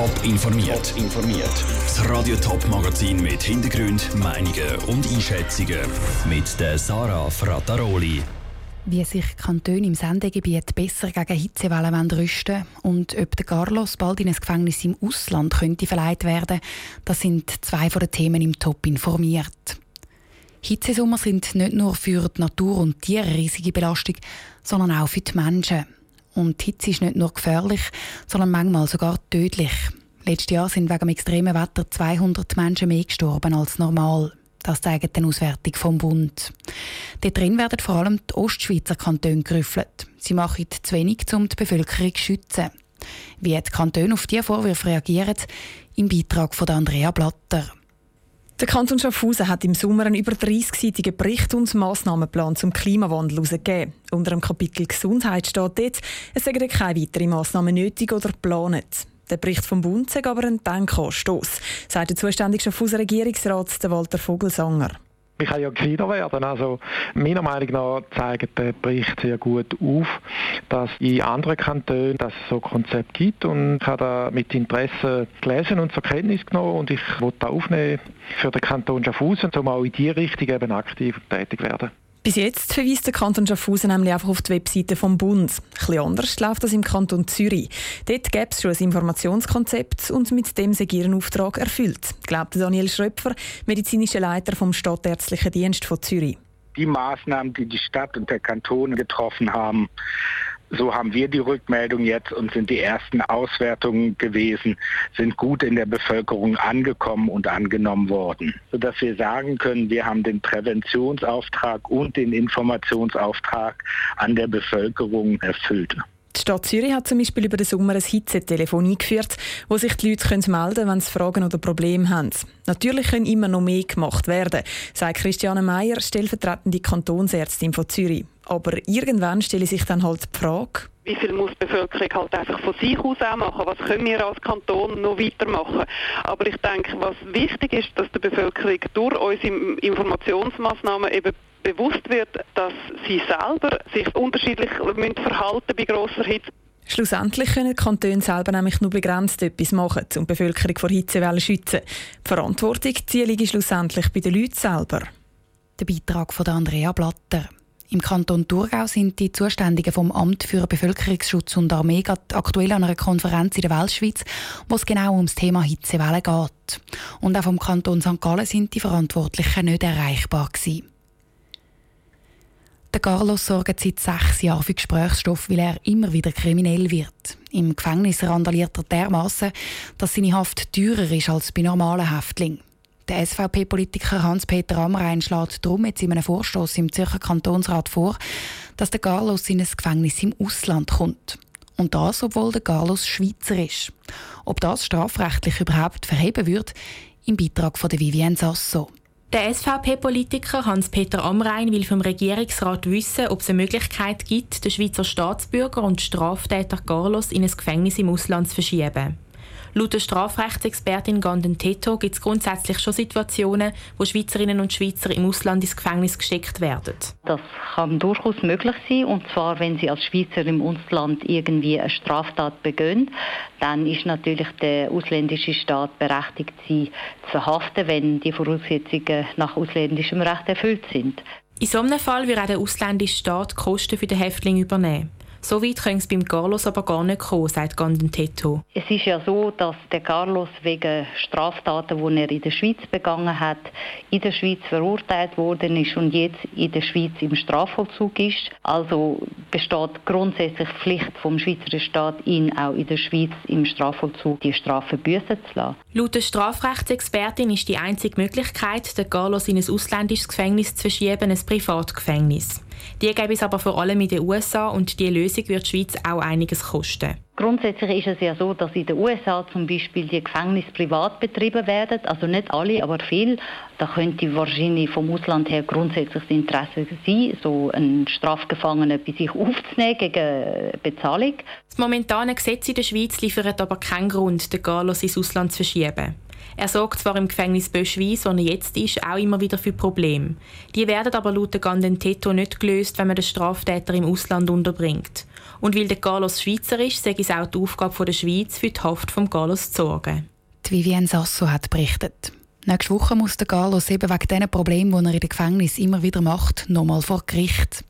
Top informiert. informiert. Das Radio Top Magazin mit Hintergrund, Meinungen und Einschätzungen mit der Sarah Frataroli. Wie sich Kantone im Sendegebiet besser gegen Hitzewellen rüsten und ob der Carlos bald in ein Gefängnis im Ausland könnte verleiht werden, das sind zwei von den Themen im Top informiert. Hitzesommer sind nicht nur für die Natur und Tiere riesige Belastung, sondern auch für die Menschen. Und Hitze ist nicht nur gefährlich, sondern manchmal sogar tödlich. Letztes Jahr sind wegen dem extremen Wetter 200 Menschen mehr gestorben als normal. Das zeigt die Auswertung vom Bund. Dort drin werden vor allem die Ostschweizer Kantone gerüffelt. Sie machen zu wenig, um die Bevölkerung zu schützen. Wie die Kantone auf diese Vorwürfe reagieren, im Beitrag von Andrea Blatter. Der Kanton Schaffhausen hat im Sommer einen über 30-seitigen Bericht und Massnahmenplan zum Klimawandel herausgegeben. Unter dem Kapitel Gesundheit steht dort, es seien keine weiteren Massnahmen nötig oder geplant. Der Bericht vom Bund sagt aber ein Denkanstoss, sagt der zuständige Schaffhauser Regierungsrat Walter Vogelsanger. Ich kann ja gescheiter werden. Also meiner Meinung nach zeigt der Bericht sehr gut auf, dass in anderen Kantonen dass es so Konzept gibt und ich habe da mit Interesse gelesen und zur Kenntnis genommen und ich wollte da aufnehmen für den Kanton Schaffhausen, um auch in diese Richtung eben aktiv tätig werden. Bis jetzt verweist der Kanton Schaffhausen nämlich einfach auf die Webseite vom Bund. Ein anders läuft das im Kanton Zürich. Dort gäbe es schon ein Informationskonzept und mit dem sei ihren Auftrag erfüllt, glaubt Daniel Schröpfer, medizinischer Leiter vom Stadtärztlichen Dienst von Zürich. Die Maßnahmen, die die Stadt und der Kanton getroffen haben, so haben wir die Rückmeldung jetzt und sind die ersten Auswertungen gewesen, sind gut in der Bevölkerung angekommen und angenommen worden, sodass wir sagen können, wir haben den Präventionsauftrag und den Informationsauftrag an der Bevölkerung erfüllt. Die Stadt Zürich hat zum Beispiel über den Sommer ein Hitzetelefon eingeführt, wo sich die Leute melden können, wenn sie Fragen oder Probleme haben. Natürlich können immer noch mehr gemacht werden, sagt Christiane Meyer, stellvertretende Kantonsärztin von Zürich. Aber irgendwann stelle sich dann halt die Frage, wie viel muss die Bevölkerung halt einfach von sich aus auch machen? Was können wir als Kanton noch weitermachen? Aber ich denke, was wichtig ist, dass die Bevölkerung durch unsere Informationsmaßnahmen eben bewusst wird, dass sie selber sich unterschiedlich verhalten bei grosser Hitze. Schlussendlich können die Kantone selber nämlich nur begrenzt etwas machen, um die Bevölkerung vor Hitzewellen zu schützen. Die Verantwortung die liegt schlussendlich bei den Leuten selber. Der Beitrag von Andrea Blatter. Im Kanton Thurgau sind die Zuständigen vom Amt für Bevölkerungsschutz und Armee aktuell an einer Konferenz in der Weltschweiz, wo es genau ums Thema Hitzewellen geht. Und auch vom Kanton St. Gallen sind die Verantwortlichen nicht erreichbar gewesen. Der Carlos sorgt seit sechs Jahren für Gesprächsstoff, weil er immer wieder kriminell wird. Im Gefängnis randaliert er dermaßen, dass seine Haft teurer ist als bei normalen Häftlingen. Der SVP-Politiker Hans-Peter Amrein schlägt darum jetzt in einem Vorstoß im Zürcher Kantonsrat vor, dass der Carlos in ein Gefängnis im Ausland kommt. Und das, obwohl der Carlos Schweizer ist. Ob das strafrechtlich überhaupt verheben wird, im Beitrag von Vivienne Sasso. Der SVP-Politiker Hans-Peter Amrein will vom Regierungsrat wissen, ob es eine Möglichkeit gibt, den Schweizer Staatsbürger und Straftäter Carlos in ein Gefängnis im Ausland zu verschieben. Laut der Strafrechtsexpertin Ganden Teto gibt es grundsätzlich schon Situationen, wo Schweizerinnen und Schweizer im Ausland ins Gefängnis gesteckt werden. Das kann durchaus möglich sein, und zwar, wenn sie als Schweizer im Ausland irgendwie eine Straftat begehen, dann ist natürlich der ausländische Staat berechtigt, sie zu verhaften, wenn die Voraussetzungen nach ausländischem Recht erfüllt sind. In so einem Fall würde auch der ausländische Staat Kosten für den Häftling übernehmen. So weit könnte es beim Carlos aber gar nicht kommen, sagt Gandentetto. Es ist ja so, dass der Carlos wegen Straftaten, die er in der Schweiz begangen hat, in der Schweiz verurteilt worden ist und jetzt in der Schweiz im Strafvollzug ist. Also besteht grundsätzlich Pflicht vom Schweizer Staat, ihn auch in der Schweiz im Strafvollzug die Strafe büßen zu lassen. Laut der Strafrechtsexpertin ist die einzige Möglichkeit, den Carlos in ein ausländisches Gefängnis zu verschieben, ein Privatgefängnis. Die gäbe es aber vor allem in den USA und die Lösung wird die Schweiz auch einiges kosten. Grundsätzlich ist es ja so, dass in den USA zum Beispiel die Gefängnisse privat betrieben werden, also nicht alle, aber viel. Da könnte wahrscheinlich vom Ausland her grundsätzlich das Interesse sein, so einen Strafgefangenen bei sich aufzunehmen gegen Bezahlung. Das momentane Gesetz in der Schweiz liefert aber keinen Grund, den Carlos ins Ausland zu verschieben. Er sorgt zwar im Gefängnis Böschweiss, wo er jetzt ist, auch immer wieder für Probleme. Die werden aber laut Gandentetto nicht gelöst, wenn man den Straftäter im Ausland unterbringt. Und weil der Carlos Schweizer ist, sage es auch die Aufgabe der Schweiz, für die Haft von Carlos zu sorgen. Die Vivienne Sasso hat berichtet. Nächste Woche muss der Carlos eben wegen diesen Problemen, die er in den Gefängnis immer wieder macht, nochmal vor Gericht.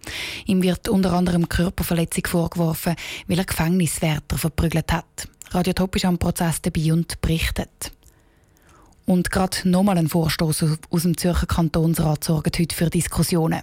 Ihm wird unter anderem Körperverletzung vorgeworfen, weil er Gefängniswärter verprügelt hat. Radio Top ist am Prozess dabei und berichtet. Und gerade nochmal ein Vorstoß aus dem Zürcher Kantonsrat sorgt heute für Diskussionen.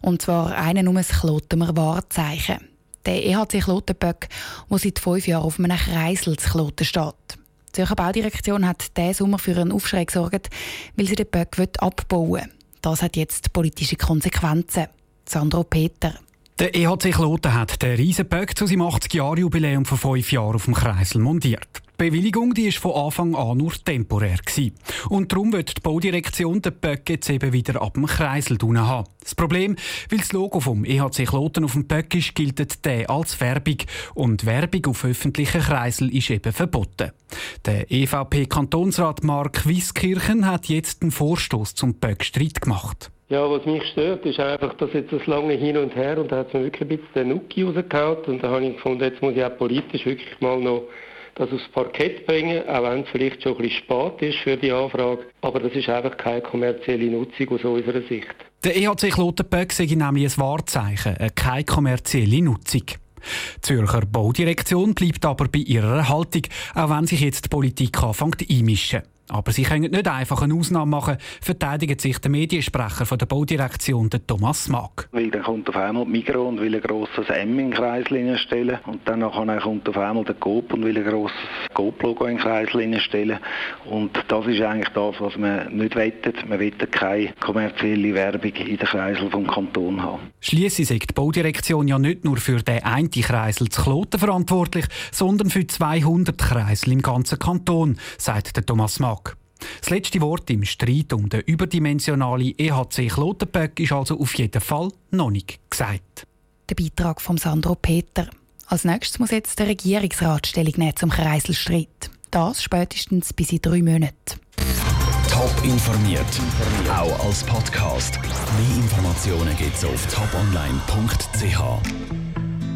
Und zwar einen um ein Klotemer Wahrzeichen. Der EHC Klotenböck, der seit fünf Jahren auf einem Kreisel zu Kloten steht. Die Zürcher Baudirektion hat diesen Sommer für einen Aufschrei gesorgt, weil sie den Böck abbauen will. Das hat jetzt politische Konsequenzen. Sandro Peter. Der EHC Kloten hat den Riesenböck zu seinem 80-Jahr-Jubiläum vor fünf Jahren auf dem Kreisel montiert. Die Bewilligung die ist von Anfang an nur temporär. Gewesen. Und darum wird die Baudirektion den Böck jetzt eben wieder ab dem Kreisel haben. Das Problem, weil das Logo vom EHC Kloten auf dem Böck ist, gilt der als Werbung. Und Werbung auf öffentlichen Kreisel ist eben verboten. Der EVP-Kantonsrat Mark Wieskirchen hat jetzt einen Vorstoß zum Böck-Streit gemacht. Ja, was mich stört, ist einfach, dass jetzt das lange Hin und Her und da hat es mir wirklich ein bisschen den Nuki rausgehauen und da habe ich gefunden, jetzt muss ich auch politisch wirklich mal noch das aufs Parkett bringen, auch wenn es vielleicht schon ein bisschen spät ist für die Anfrage. Aber das ist einfach keine kommerzielle Nutzung aus unserer Sicht. Der EHC Klotenböck sei nämlich ein Wahrzeichen, keine kommerzielle Nutzung. Die Zürcher Baudirektion bleibt aber bei ihrer Haltung, auch wenn sich jetzt die Politik anfängt einmischen. Aber sie können nicht einfach eine Ausnahme machen, verteidigt sich der Mediensprecher von der Baudirektion, der Thomas Mack. Weil dann kommt auf einmal die Migros und will ein grosses M in Kreisel stellen und dann kommt auf einmal der Coop und will ein grosses Coop-Logo in Kreisel stellen und das ist eigentlich das, was man nicht wettet. Man wettet keine kommerzielle Werbung in den Kreisel vom Kanton haben. Schliesslich ist die Baudirektion ja nicht nur für den einen Kreisel zu Kloten verantwortlich, sondern für 200 Kreisel im ganzen Kanton, sagt der Thomas Mack. Das letzte Wort im Streit um den überdimensionalen EHC Klotenberg ist also auf jeden Fall noch nicht gesagt. Der Beitrag von Sandro Peter. Als nächstes muss jetzt der Regierungsrat Stellung nehmen zum Kreiselstreit. Das spätestens bis in drei Monaten. Top informiert, auch als Podcast. Mehr Informationen gibt es auf toponline.ch.